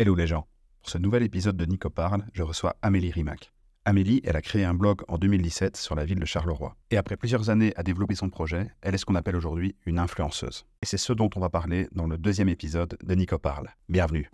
Hello les gens. Pour ce nouvel épisode de Nico Parle, je reçois Amélie Rimac. Amélie, elle a créé un blog en 2017 sur la ville de Charleroi. Et après plusieurs années à développer son projet, elle est ce qu'on appelle aujourd'hui une influenceuse. Et c'est ce dont on va parler dans le deuxième épisode de Nico Parle. Bienvenue.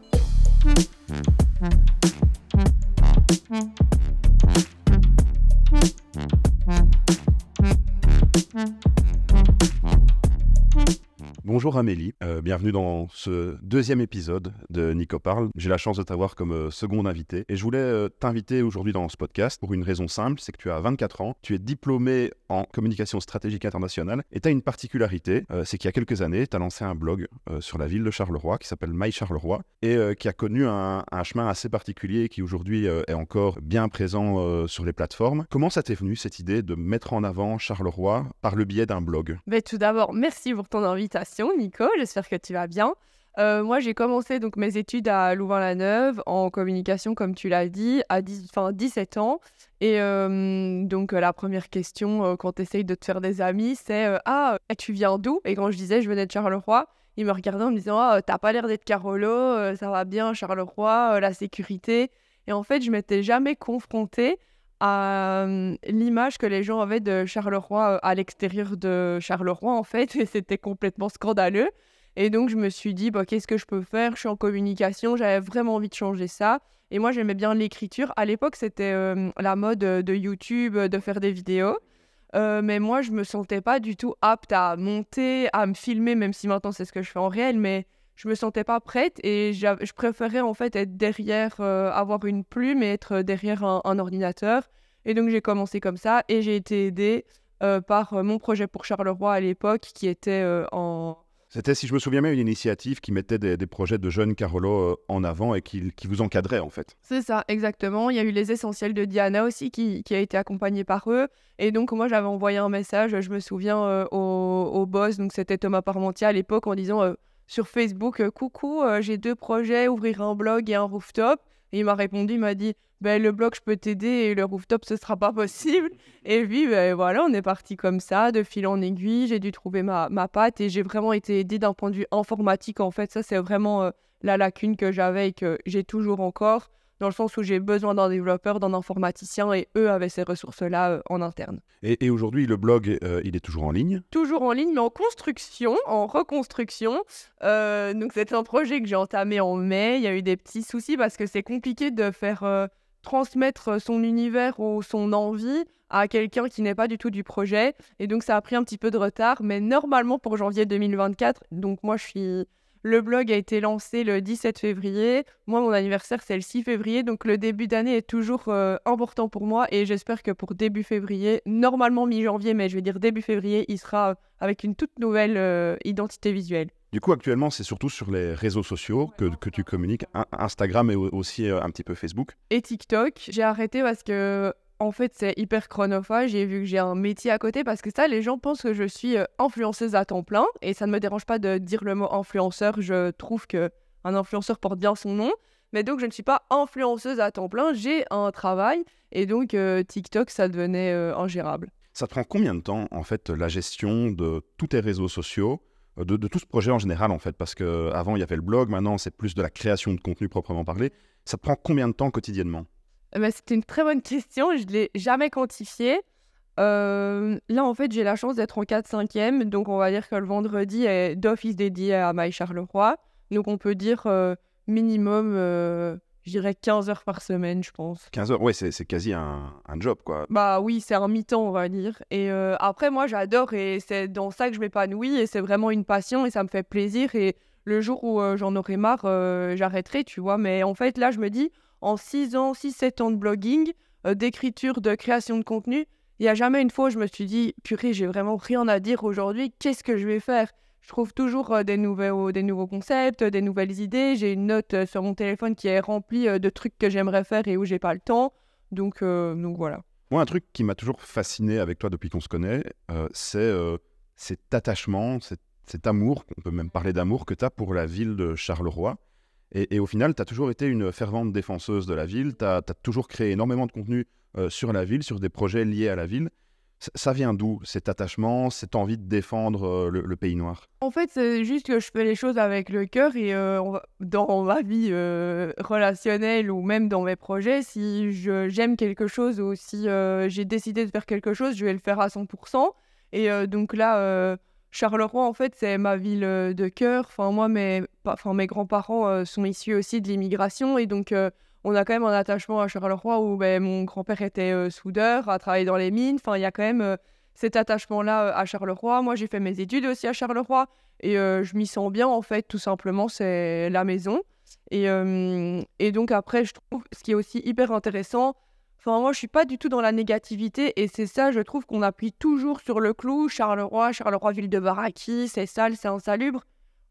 Bonjour Amélie, euh, bienvenue dans ce deuxième épisode de Nico Parle. J'ai la chance de t'avoir comme euh, seconde invité et je voulais euh, t'inviter aujourd'hui dans ce podcast pour une raison simple, c'est que tu as 24 ans, tu es diplômé en communication stratégique internationale et tu as une particularité, c'est qu'il y a quelques années, tu as lancé un blog sur la ville de Charleroi qui s'appelle My Charleroi et qui a connu un, chemin assez particulier qui aujourd'hui est encore bien présent sur les plateformes. Comment ça t'est venu cette idée de mettre en avant Charleroi par le biais d'un blog? Mais Tout d'abord, merci pour ton invitation. Nico. J'espère que tu vas bien. Euh, moi, j'ai commencé donc mes études à Louvain-la-Neuve en communication, comme tu l'as dit, à 10, 17 ans. Et euh, donc, la première question euh, quand tu essayes de te faire des amis, c'est Ah, tu viens d'où? Et quand je disais je venais de Charleroi, ils me regardaient en me disant Ah, t'as pas l'air d'être Carolo, ça va bien, Charleroi, la sécurité. Et en fait, je m'étais jamais confrontée à l'image que les gens avaient de Charleroi à l'extérieur de Charleroi, en fait, et c'était complètement scandaleux. Et donc, je me suis dit, bah, qu'est-ce que je peux faire? Je suis en communication, j'avais vraiment envie de changer ça. Et moi, j'aimais bien l'écriture. À l'époque, c'était la mode de YouTube, de faire des vidéos. mais moi, je me sentais pas du tout apte à monter, à me filmer, même si maintenant c'est ce que je fais en réel. Mais je me sentais pas prête et je préférais en fait être derrière, euh, avoir une plume et être derrière un, ordinateur. Et donc j'ai commencé comme ça et j'ai été aidée euh, par euh, mon projet pour Charleroi à l'époque qui était en... C'était, si je me souviens bien, une initiative qui mettait des, projets de jeunes Carolo en avant et qui, qui vous encadrait en fait. C'est ça, exactement. Il y a eu les essentiels de Diana aussi qui, qui a été accompagnée par eux. Et donc moi j'avais envoyé un message, je me souviens, au, au, boss, donc c'était Thomas Parmentier à l'époque, en disant sur Facebook euh, Coucou, euh, j'ai deux projets, ouvrir un blog et un rooftop. Et il m'a répondu, il m'a dit ben, Le blog, je peux t'aider et le rooftop, ce sera pas possible. Et puis, ben, voilà, on est parti comme ça, de fil en aiguille. J'ai dû trouver ma, ma patte et j'ai vraiment été aidée d'un point de vue informatique. En fait, ça, c'est vraiment euh, la lacune que j'avais et que j'ai toujours encore dans le sens où j'ai besoin d'un développeur, d'un informaticien, et eux avaient ces ressources-là euh, en interne. Et, aujourd'hui, le blog, euh, il est toujours en ligne? Toujours en ligne, mais en construction, en reconstruction. Euh, donc c'est un projet que j'ai entamé en mai. Il y a eu des petits soucis parce que c'est compliqué de faire transmettre son univers ou son envie à quelqu'un qui n'est pas du tout du projet. Et donc ça a pris un petit peu de retard, mais normalement pour janvier 2024, donc moi je suis le blog a été lancé le 17 février. Moi, mon anniversaire, c'est le 6 février. Donc, le début d'année est toujours euh, important pour moi. Et j'espère que pour début février, normalement mi-janvier, mais je vais dire début février, il sera avec une toute nouvelle euh, identité visuelle. Du coup, actuellement, c'est surtout sur les réseaux sociaux que, que tu communiques, Instagram et aussi euh, un petit peu Facebook. Et TikTok. J'ai arrêté parce que en fait, c'est hyper chronophage. J'ai vu que j'ai un métier à côté parce que ça, les gens pensent que je suis euh, influenceuse à temps plein. Et ça ne me dérange pas de dire le mot influenceur. Je trouve que un influenceur porte bien son nom. Mais donc, je ne suis pas influenceuse à temps plein. J'ai un travail. Et donc, euh, TikTok, ça devenait euh, ingérable. Ça te prend combien de temps, en fait, la gestion de tous tes réseaux sociaux de, de, tout ce projet en général, en fait, parce qu'avant, il y avait le blog, maintenant, c'est plus de la création de contenu proprement parlé. Ça te prend combien de temps quotidiennement? Ben, C'était une très bonne question. Je ne l'ai jamais quantifié. Euh, là, en fait, j'ai la chance d'être en 4-5e. Donc, on va dire que le vendredi est d'office dédié à Maï Charleroi. Donc, on peut dire euh, minimum, euh, je dirais 15 heures par semaine, je pense. 15 heures, ouais, c'est quasi un, un, job, quoi. Bah oui, c'est un mi-temps, on va dire. Et après, moi, j'adore et c'est dans ça que je m'épanouis. Et c'est vraiment une passion et ça me fait plaisir. Et le jour où j'en aurai marre, j'arrêterai, tu vois. Mais en fait, là, je me dis en 6 ans, 6-7 ans de blogging, euh, d'écriture, de création de contenu, il n'y a jamais une fois où je me suis dit, purée, j'ai vraiment rien à dire aujourd'hui, qu'est-ce que je vais faire? Je trouve toujours euh, des, nouveaux, des nouveaux concepts, des nouvelles idées. J'ai une note euh, sur mon téléphone qui est remplie de trucs que j'aimerais faire et où j'ai pas le temps. Donc, voilà. Moi, un truc qui m'a toujours fasciné avec toi depuis qu'on se connaît, c'est cet attachement, cet, cet amour, on peut même parler d'amour que tu as pour la ville de Charleroi. Et, au final, tu as toujours été une fervente défenseuse de la ville, tu as, toujours créé énormément de contenu euh, sur la ville, sur des projets liés à la ville. Ça vient d'où cet attachement, cette envie de défendre le, pays noir? En fait, c'est juste que je fais les choses avec le cœur et dans ma vie relationnelle ou même dans mes projets, si j'aime quelque chose ou si j'ai décidé de faire quelque chose, je vais le faire à 100%. Et donc là, Charleroi, en fait, c'est ma ville de cœur. Enfin, moi, mes, enfin, mes grands-parents sont issus aussi de l'immigration et donc on a quand même un attachement à Charleroi où ben, mon grand-père était euh, soudeur, a travaillé dans les mines. Enfin, il y a quand même euh, cet attachement-là euh, à Charleroi. Moi, j'ai fait mes études aussi à Charleroi et je m'y sens bien, en fait, tout simplement, c'est la maison. Et, et, donc, après, je trouve ce qui est aussi hyper intéressant. Enfin, moi, je suis pas du tout dans la négativité et c'est ça, je trouve qu'on appuie toujours sur le clou. Charleroi, Charleroi, ville de Baraki, c'est sale, c'est insalubre.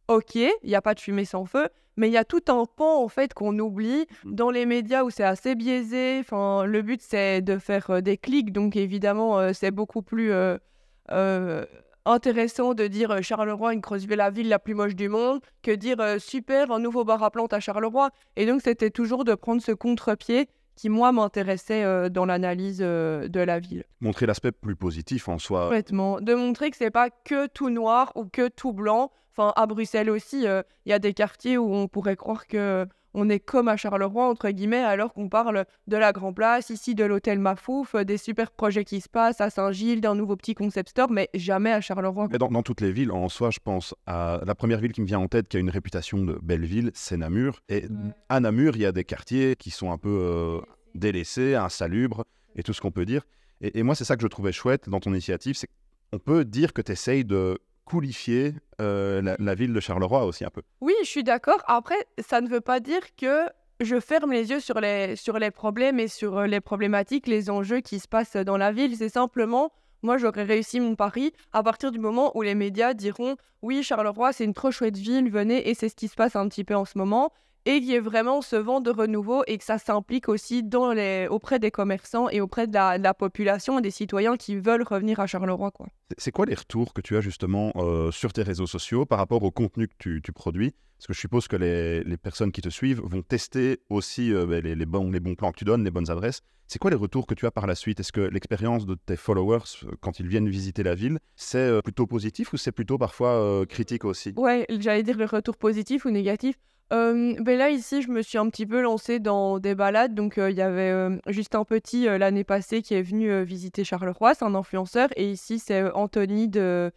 Ok, il n'y a pas de fumée sans feu, mais il y a tout un pan en fait qu'on oublie mmh. dans les médias où c'est assez biaisé. Enfin, le but c'est de faire euh, des clics, donc évidemment euh, c'est beaucoup plus euh, intéressant de dire Charleroi, une creuseville la ville la plus moche du monde, que dire super un nouveau bar à plantes à Charleroi. Et donc c'était toujours de prendre ce contre-pied qui, moi, m'intéressait dans l'analyse de la ville. Montrer l'aspect plus positif en soi. Complètement. De montrer que c'est pas que tout noir ou que tout blanc. Enfin, à Bruxelles aussi, il y a des quartiers où on pourrait croire que on est comme à Charleroi, entre guillemets, alors qu'on parle de la Grand Place, ici de l'hôtel Mafouf, des super projets qui se passent à Saint-Gilles, d'un nouveau petit concept store, mais jamais à Charleroi. Mais dans, dans, toutes les villes, en soi, je pense à la première ville qui me vient en tête, qui a une réputation de belle ville, c'est Namur. Et à Namur, il y a des quartiers qui sont un peu délaissé, insalubre et tout ce qu'on peut dire. Et, moi, c'est ça que je trouvais chouette dans ton initiative, c'est qu'on peut dire que tu essayes de coulifier euh, la, ville de Charleroi aussi un peu. Oui, je suis d'accord. Après, ça ne veut pas dire que je ferme les yeux sur les, sur les problèmes et sur euh, les problématiques, les enjeux qui se passent dans la ville. C'est simplement, moi, j'aurais réussi mon pari à partir du moment où les médias diront oui, Charleroi, c'est une trop chouette ville, venez, et c'est ce qui se passe un petit peu en ce moment et qu'il y ait vraiment ce vent de renouveau et que ça s'implique aussi dans les, auprès des commerçants et auprès de la, population et des citoyens qui veulent revenir à Charleroi. Quoi. C'est quoi les retours que tu as justement euh, sur tes réseaux sociaux par rapport au contenu que tu, produis? Parce que je suppose que les, les, personnes qui te suivent vont tester aussi euh, ben, les, les, bons, les bons plans que tu donnes, les bonnes adresses. C'est quoi les retours que tu as par la suite? Est-ce que l'expérience de tes followers euh, quand ils viennent visiter la ville, c'est plutôt positif ou c'est plutôt parfois critique aussi? Ouais, j'allais dire le retour positif ou négatif ben là, ici, je me suis un petit peu lancée dans des balades. Donc, il y avait juste un Petit l'année passée qui est venu visiter Charleroi, c'est un influenceur. Et ici, c'est Anthony de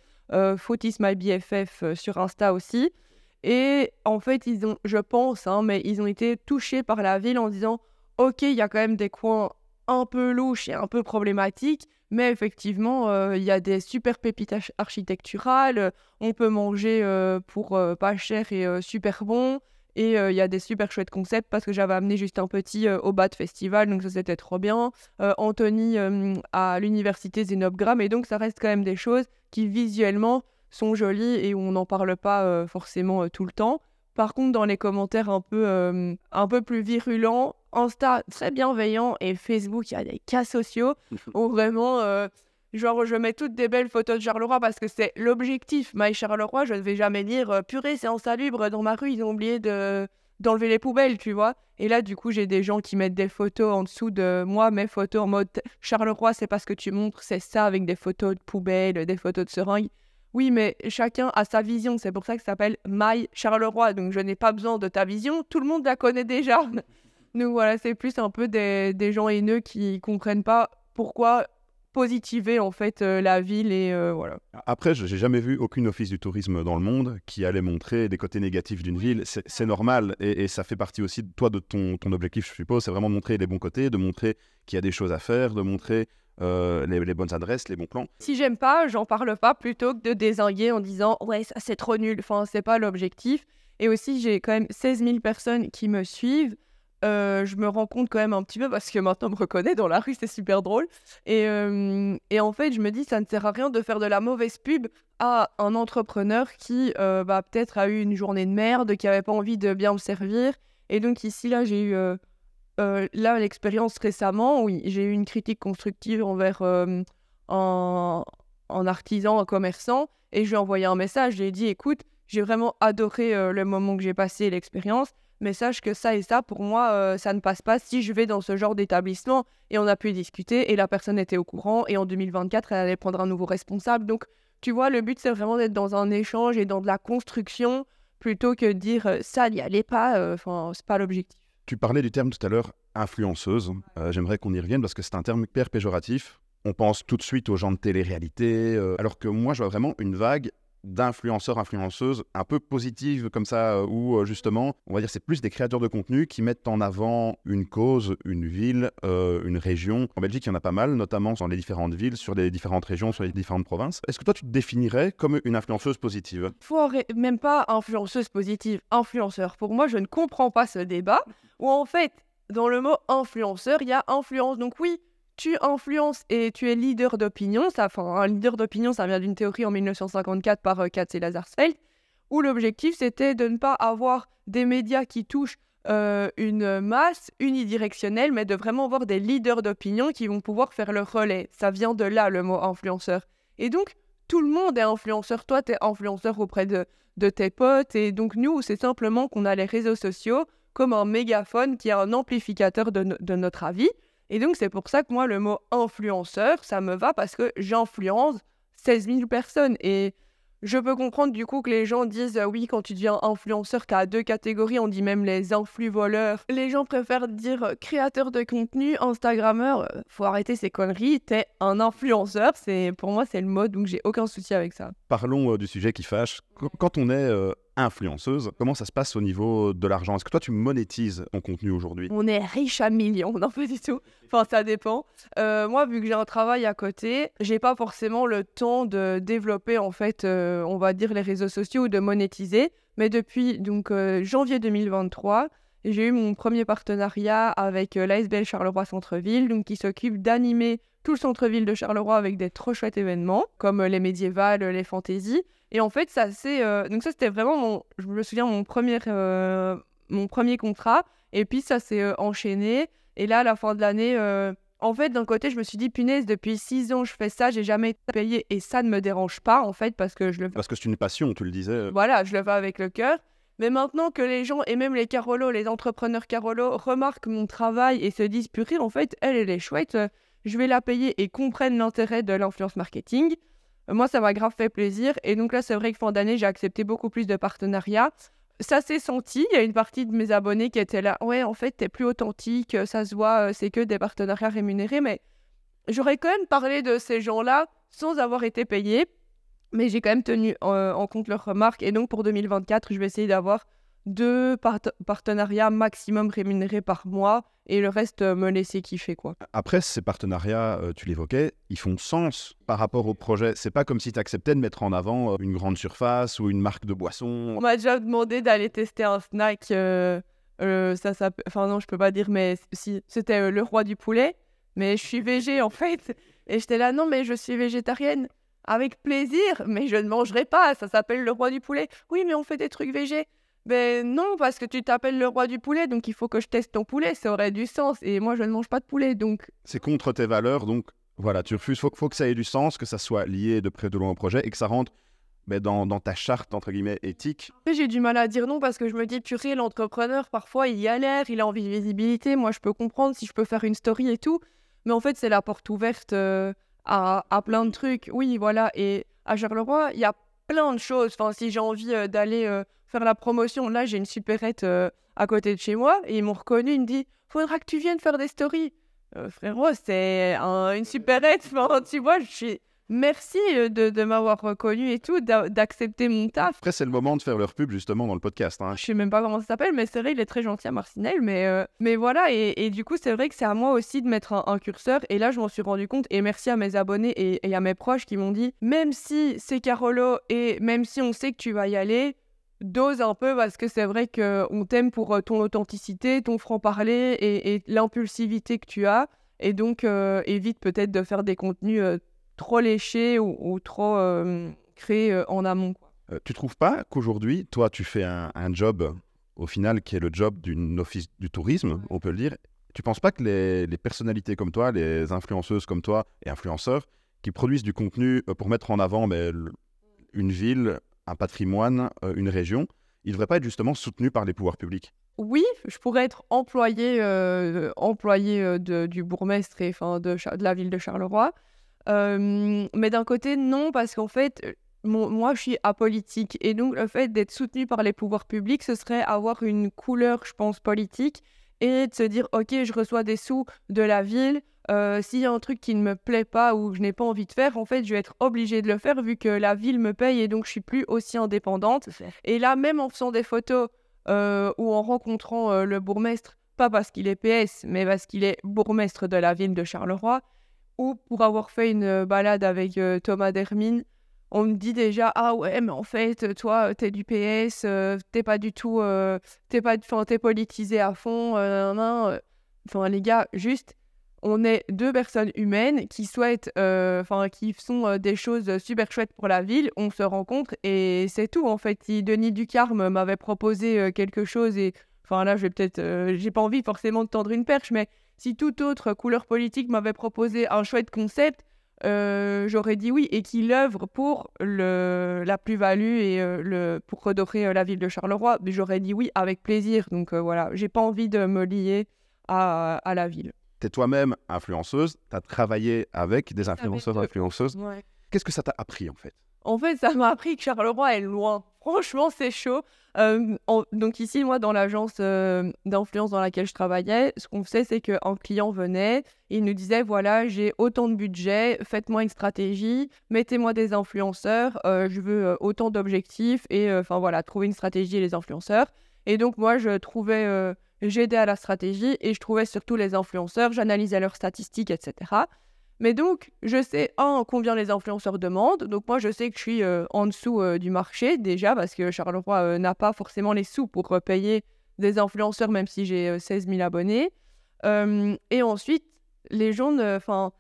Footis My BFF sur Insta aussi. Et en fait, ils ont, je pense, hein, mais ils ont été touchés par la ville en disant Ok, il y a quand même des coins un peu louches et un peu problématiques, mais effectivement, il y a des super pépites architecturales. On peut manger pour pas cher et super bon. Et euh, il y a des super chouettes concepts parce que j'avais amené juste un petit euh, au BAT Festival, donc ça c'était trop bien. Euh, Anthony à l'université Zenobgram, et donc ça reste quand même des choses qui visuellement sont jolies et où on n'en parle pas forcément tout le temps. Par contre, dans les commentaires un peu, un peu plus virulents, Insta très bienveillant et Facebook, il y a des cas sociaux où vraiment Genre, je mets toutes des belles photos de Charleroi parce que c'est l'objectif. My Charleroi, je ne vais jamais dire euh, purée, c'est insalubre dans ma rue, ils ont oublié de d'enlever les poubelles, tu vois. Et là, du coup, j'ai des gens qui mettent des photos en dessous de moi, mes photos en mode Charleroi, c'est pas ce que tu montres, c'est ça, avec des photos de poubelles, des photos de seringues. Oui, mais chacun a sa vision, c'est pour ça que ça s'appelle My Charleroi. Donc, je n'ai pas besoin de ta vision, tout le monde la connaît déjà. Donc, voilà, c'est plus un peu des, des gens haineux qui comprennent pas pourquoi positiver en fait euh, la ville et euh, voilà. Après, je n'ai jamais vu aucune office du tourisme dans le monde qui allait montrer des côtés négatifs d'une ville. C'est normal et, ça fait partie aussi de toi de ton, ton objectif, je suppose. C'est vraiment de montrer les bons côtés, de montrer qu'il y a des choses à faire, de montrer euh, les, bonnes adresses, les bons plans. Si j'aime pas, j'en parle pas plutôt que de désinguer en disant ouais ça c'est trop nul. Enfin c'est pas l'objectif. Et aussi j'ai quand même 16 000 personnes qui me suivent. Euh, je me rends compte quand même un petit peu parce que maintenant on me reconnaît dans la rue, c'est super drôle. Et, euh, en fait, je me dis, ça ne sert à rien de faire de la mauvaise pub à un entrepreneur qui euh, bah, peut-être a eu une journée de merde, qui n'avait pas envie de bien me servir. Et donc ici, là, j'ai eu là l'expérience récemment, oui, j'ai eu une critique constructive envers un, un, artisan, un commerçant, et je lui ai envoyé un message, je lui ai dit, écoute, j'ai vraiment adoré le moment que j'ai passé, l'expérience mais sache que ça et ça, pour moi, euh, ça ne passe pas si je vais dans ce genre d'établissement. Et on a pu discuter et la personne était au courant. Et en 2024, elle allait prendre un nouveau responsable. Donc, tu vois, le but, c'est vraiment d'être dans un échange et dans de la construction plutôt que de dire euh, ça n'y allait pas. euh, Enfin, c'est pas l'objectif. Tu parlais du terme tout à l'heure, influenceuse. J'aimerais qu'on y revienne parce que c'est un terme hyper péjoratif. On pense tout de suite aux gens de télé-réalité, alors que moi, je vois vraiment une vague d'influenceurs, influenceuses un peu positives comme ça, euh, où euh, justement, on va dire, c'est plus des créateurs de contenu qui mettent en avant une cause, une ville, euh, une région. En Belgique, il y en a pas mal, notamment dans les différentes villes, sur les différentes régions, sur les différentes provinces. Est-ce que toi, tu te définirais comme une influenceuse positive? Faut arrê- même pas influenceuse positive, influenceur. Pour moi, je ne comprends pas ce débat où en fait, dans le mot influenceur, il y a influence. Donc oui, tu influences et tu es leader d'opinion. Un leader d'opinion, ça vient d'une théorie en 1954 par euh, Katz et Lazarsfeld, où l'objectif c'était de ne pas avoir des médias qui touchent euh, une masse unidirectionnelle, mais de vraiment avoir des leaders d'opinion qui vont pouvoir faire le relais. Ça vient de là le mot influenceur. Et donc, tout le monde est influenceur. Toi, tu es influenceur auprès de, de tes potes. Et donc, nous, c'est simplement qu'on a les réseaux sociaux comme un mégaphone qui est un amplificateur de, de notre avis. Et donc, c'est pour ça que moi, le mot influenceur, ça me va parce que j'influence 16 000 personnes. Et je peux comprendre du coup que les gens disent oui, quand tu deviens influenceur, tu as deux catégories, on dit même les influx voleurs. Les gens préfèrent dire créateur de contenu, Instagrammeur. Euh, Faut arrêter ces conneries, t'es un influenceur. C'est Pour moi, c'est le mode, donc j'ai aucun souci avec ça. Parlons euh, du sujet qui fâche. Qu- Quand on est euh, influenceuse, comment ça se passe au niveau de l'argent? Est-ce que toi, tu monétises ton contenu aujourd'hui? On est riche à millions, non pas du tout. Enfin, ça dépend. Euh, moi, vu que j'ai un travail à côté, j'ai pas forcément le temps de développer, en fait, euh, on va dire, les réseaux sociaux ou de monétiser. Mais depuis donc euh, janvier 2023, j'ai eu mon premier partenariat avec l'ASBL Charleroi Centre-Ville, qui s'occupe d'animer tout le centre-ville de Charleroi avec des trop chouettes événements, comme euh, les médiévales, les fantaisies. Et en fait, ça c'est euh, donc ça c'était vraiment mon, je me souviens mon premier euh, mon premier contrat. Et puis ça s'est euh, enchaîné. Et là, à la fin de l'année, euh, en fait, d'un côté, je me suis dit, punaise, depuis six ans, je fais ça, j'ai jamais été payé. Et ça ne me dérange pas, en fait, parce que je le fais. Parce que c'est une passion, tu le disais. euh, Voilà, je le fais avec le cœur. Mais maintenant que les gens, et même les Carolos, les entrepreneurs Carolos, remarquent mon travail et se disent, purée, en fait, elle, elle est chouette, euh, je vais la payer et comprennent l'intérêt de l'influence marketing. Moi, ça m'a grave fait plaisir. Et donc là, c'est vrai que fin d'année, j'ai accepté beaucoup plus de partenariats. Ça s'est senti. Il y a une partie de mes abonnés qui étaient là. Ouais, en fait, t'es plus authentique, ça se voit, euh, c'est que des partenariats rémunérés. Mais j'aurais quand même parlé de ces gens-là sans avoir été payé. Mais j'ai quand même tenu euh, en compte leurs remarques. Et donc pour 2024, je vais essayer d'avoir deux part- partenariats maximum rémunérés par mois et le reste euh, me laisser kiffer quoi. Après, ces partenariats, euh, tu l'évoquais, ils font sens par rapport au projet. C'est pas comme si tu acceptais de mettre en avant euh, une grande surface ou une marque de boisson. On m'a déjà demandé d'aller tester un snack. euh, ça, ça, enfin non, je peux pas dire, mais si c'était le roi du poulet. Mais je suis végé en fait. Et j'étais là, non, mais je suis végétarienne. Avec plaisir, mais je ne mangerai pas. Ça s'appelle le roi du poulet. Oui, mais on fait des trucs végés. Ben non, parce que tu t'appelles le roi du poulet, donc il faut que je teste ton poulet. Ça aurait du sens. Et moi, je ne mange pas de poulet, donc C'est contre tes valeurs, donc voilà, tu refuses. Faut, faut que ça ait du sens, que ça soit lié de près de loin au projet et que ça rentre ben, dans, dans ta charte, entre guillemets, éthique. J'ai du mal à dire non parce que je me dis, purée, l'entrepreneur, parfois, il y a l'air, il a envie de visibilité. Moi, je peux comprendre si je peux faire une story et tout. Mais en fait, c'est la porte ouverte euh, à, à plein de trucs. Oui, voilà. Et à Charleroi, il y a plein de choses. Enfin, si j'ai envie euh, d'aller euh, faire la promotion, là, j'ai une supérette euh, à côté de chez moi et ils m'ont reconnu. Ils me disent, faudra que tu viennes faire des stories. Euh, frérot, c'est un- une supérette. Tu vois, je suis. Merci euh, de, de m'avoir reconnu et tout, d'a- d'accepter mon taf. Après, c'est le moment de faire leur pub, justement, dans le podcast. hein. Je sais même pas comment ça s'appelle, mais c'est vrai, il est très gentil à Marcinelle. Mais, euh, mais voilà, et, et du coup, c'est vrai que c'est à moi aussi de mettre un, un curseur. Et là, je m'en suis rendu compte. Et merci à mes abonnés et, et à mes proches qui m'ont dit même si c'est Carolo et même si on sait que tu vas y aller, dose un peu parce que c'est vrai qu'on t'aime pour euh, ton authenticité, ton franc-parler et, et l'impulsivité que tu as. Et donc, euh, évite peut-être de faire des contenus euh, trop léchés ou, ou trop euh, créés en amont. quoi. Tu trouves pas qu'aujourd'hui, toi, tu fais un, un job, au final, qui est le job d'une office du tourisme, on peut le dire. Tu penses pas que les, les personnalités comme toi, les influenceuses comme toi et influenceurs, qui produisent du contenu pour mettre en avant le- une ville, un patrimoine, euh, une région, ils devraient pas être justement soutenus par les pouvoirs publics oui, je pourrais être employé, euh, employé euh, du bourgmestre et de, la ville de Charleroi. Mais d'un côté, non, parce qu'en fait, moi, je suis apolitique. Et donc, le fait d'être soutenu par les pouvoirs publics, ce serait avoir une couleur, je pense, politique et de se dire, OK, je reçois des sous de la ville. Euh, S'il y a un truc qui ne me plaît pas ou que je n'ai pas envie de faire, en fait, je vais être obligée de le faire vu que la ville me paye et donc je suis plus aussi indépendante. Et là, même en faisant des photos euh, ou en rencontrant euh, le bourgmestre, pas parce qu'il est PS, mais parce qu'il est bourgmestre de la ville de Charleroi, ou pour avoir fait une balade avec Thomas Dermine, on me dit déjà ah ouais mais en fait toi t'es du PS, euh, t'es pas du tout, euh, t'es pas, enfin t'es politisé à fond, euh. enfin les gars juste on est deux personnes humaines qui souhaitent, euh, enfin qui font euh, des choses super chouettes pour la ville, on se rencontre et c'est tout en fait. Si Denis Ducarme m'avait proposé euh, quelque chose et, enfin là je vais peut-être, j'ai pas envie forcément de tendre une perche, mais si toute autre couleur politique m'avait proposé un chouette concept, j'aurais dit oui et qu'il œuvre pour le, la plus-value et le, pour redorer la ville de Charleroi, j'aurais dit oui avec plaisir. Donc voilà, j'ai pas envie de me lier à la ville. Tu es toi-même influenceuse, tu as travaillé avec des influenceurs Avec, influenceuses. Ouais. Qu'est-ce que ça t'a appris en fait? En fait, ça m'a appris que Charleroi est loin. Franchement, c'est chaud. Euh, donc ici, moi, dans l'agence euh, d'influence dans laquelle je travaillais, ce qu'on faisait, c'est qu'un client venait, il nous disait, voilà, j'ai autant de budget, faites-moi une stratégie, mettez-moi des influenceurs, euh, je veux autant d'objectifs, et enfin voilà, trouver une stratégie et les influenceurs. Et donc moi, je trouvais, j'aidais à la stratégie, et je trouvais surtout les influenceurs, j'analysais leurs statistiques, etc. Mais donc, je sais, un, combien les influenceurs demandent. Donc, moi, je sais que je suis euh, en dessous euh, du marché, déjà, parce que Charleroi euh, n'a pas forcément les sous pour euh, payer des influenceurs, même si j'ai euh, 16 000 abonnés. Et ensuite, les gens, enfin,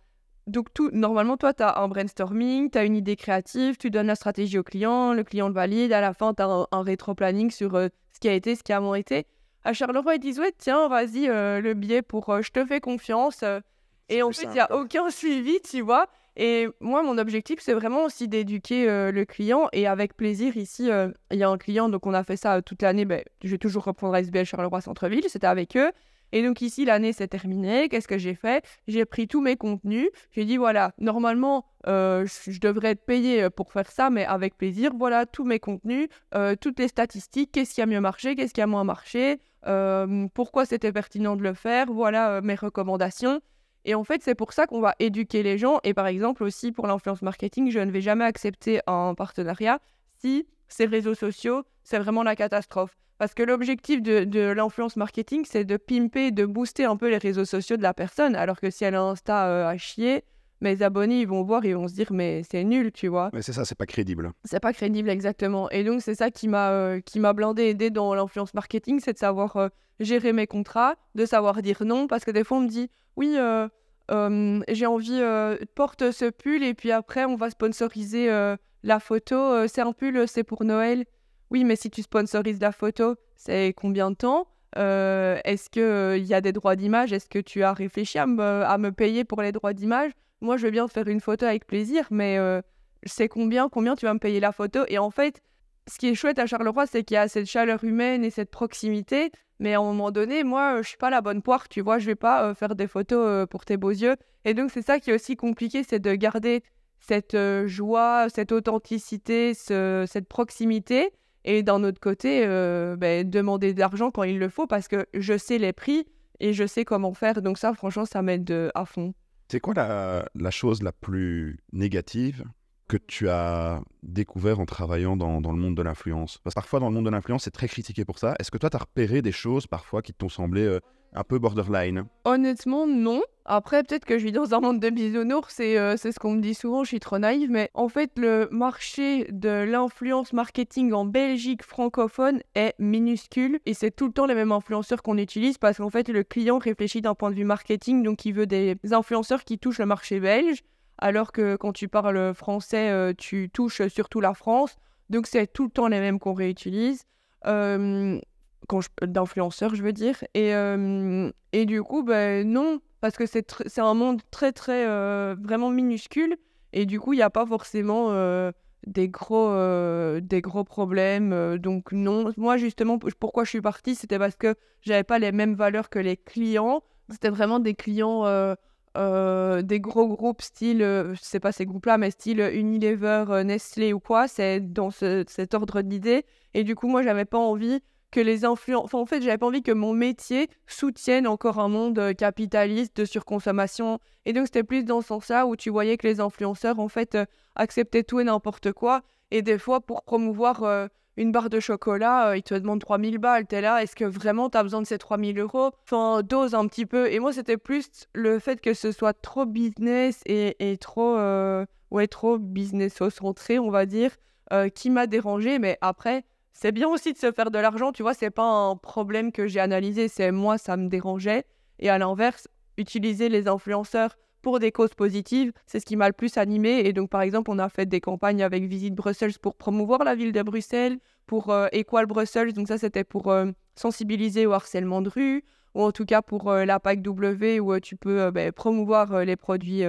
donc tout, normalement, toi, tu as un brainstorming, tu as une idée créative, tu donnes la stratégie au client, le client le valide, à la fin, tu as un, rétro-planning sur ce qui a été, ce qui a moins été. À Charleroi, ils disent, ouais, tiens, vas-y, euh, le billet pour euh, je te fais confiance. euh, et en fait, il n'y a aucun suivi, tu vois. Et moi, mon objectif, c'est vraiment aussi d'éduquer euh, le client. Et avec plaisir, ici, euh, il y a un client, donc on a fait ça toute l'année. Ben, je vais toujours reprendre SBL Charleroi Centre-Ville, c'était avec eux. Et donc ici, l'année s'est terminée. Qu'est-ce que j'ai fait? J'ai pris tous mes contenus. J'ai dit, voilà, normalement, euh, je devrais être payé euh, pour faire ça, mais avec plaisir. Voilà, tous mes contenus, euh, toutes les statistiques, qu'est-ce qui a mieux marché, qu'est-ce qui a moins marché, pourquoi c'était pertinent de le faire, voilà mes recommandations. Et en fait, c'est pour ça qu'on va éduquer les gens. Et par exemple, aussi pour l'influence marketing, je ne vais jamais accepter un partenariat si ces réseaux sociaux, c'est vraiment la catastrophe. Parce que l'objectif de, de l'influence marketing, c'est de pimper, de booster un peu les réseaux sociaux de la personne. Alors que si elle a un Insta euh, à chier, mes abonnés, ils vont voir, ils vont se dire, mais c'est nul, tu vois. Mais c'est ça, c'est pas crédible. C'est pas crédible exactement. Et donc c'est ça qui m'a euh, qui m'a blindé aidé dans l'influence marketing, c'est de savoir euh, gérer mes contrats, de savoir dire non parce que des fois on me dit oui euh, j'ai envie porte ce pull et puis après on va sponsoriser la photo, c'est un pull, c'est pour Noël. Oui, mais si tu sponsorises la photo, c'est combien de temps? Euh, Est-ce qu'il y a des droits d'image? Est-ce que tu as réfléchi à me, payer pour les droits d'image? Moi, je veux bien faire une photo avec plaisir, mais euh, c'est combien, combien tu vas me payer la photo. Et en fait, ce qui est chouette à Charleroi, c'est qu'il y a cette chaleur humaine et cette proximité. Mais à un moment donné, moi, euh, je suis pas la bonne poire, tu vois. Je vais pas euh, faire des photos euh, pour tes beaux yeux. Et donc, c'est ça qui est aussi compliqué, c'est de garder cette euh, joie, cette authenticité, ce- cette proximité. Et d'un autre côté, euh, ben, demander de l'argent quand il le faut, parce que je sais les prix et je sais comment faire. Donc ça, franchement, ça m'aide à fond. C'est quoi la, la chose la plus négative que tu as découvert en travaillant dans, dans le monde de l'influence? Parce que parfois, dans le monde de l'influence, c'est très critiqué pour ça. Est-ce que toi, tu as repéré des choses parfois qui t'ont semblé euh, un peu borderline Honnêtement, non. Après, peut-être que je vis dans un monde de bisounours, et euh, c'est ce qu'on me dit souvent, je suis trop naïve, mais en fait, le marché de l'influence marketing en Belgique francophone est minuscule, et c'est tout le temps les mêmes influenceurs qu'on utilise, parce qu'en fait, le client réfléchit d'un point de vue marketing, donc il veut des influenceurs qui touchent le marché belge, alors que quand tu parles français, euh, tu touches surtout la France, donc c'est tout le temps les mêmes qu'on réutilise. Euh, je- d'influenceurs, je veux dire. Et, et du coup, ben non, parce que c'est c'est un monde très, très, vraiment minuscule. Et du coup, il n'y a pas forcément des gros, des gros problèmes. donc non, moi justement, pourquoi je suis partie, c'était parce que j'avais pas les mêmes valeurs que les clients. C'était vraiment des clients, des gros groupes style, je sais pas ces groupes-là, mais style Unilever, Nestlé ou quoi. C'est dans cet ordre d'idée. Et du coup, moi, j'avais pas envie que les influenceurs. Enfin, en fait, j'avais pas envie que mon métier soutienne encore un monde euh, capitaliste de surconsommation. Et donc, c'était plus dans ce sens-là où tu voyais que les influenceurs, en fait, euh, acceptaient tout et n'importe quoi. Et des fois, pour promouvoir euh, une barre de chocolat, ils te demandent 3000 balles. T'es là, est-ce que vraiment t'as besoin de ces 3000 euros? Enfin, dose un petit peu. Et moi, c'était plus le fait que ce soit trop business et, trop, ouais, trop business-centré, on va dire, qui m'a dérangé. Mais après c'est bien aussi de se faire de l'argent, tu vois, c'est pas un problème que j'ai analysé, c'est moi, ça me dérangeait. Et à l'inverse, utiliser les influenceurs pour des causes positives, c'est ce qui m'a le plus animé. Et donc, par exemple, on a fait des campagnes avec Visite Bruxelles pour promouvoir la ville de Bruxelles, pour euh, Equal Brussels, donc ça, c'était pour euh, sensibiliser au harcèlement de rue, ou en tout cas pour euh, la PAC W, où tu peux ben, promouvoir les produits,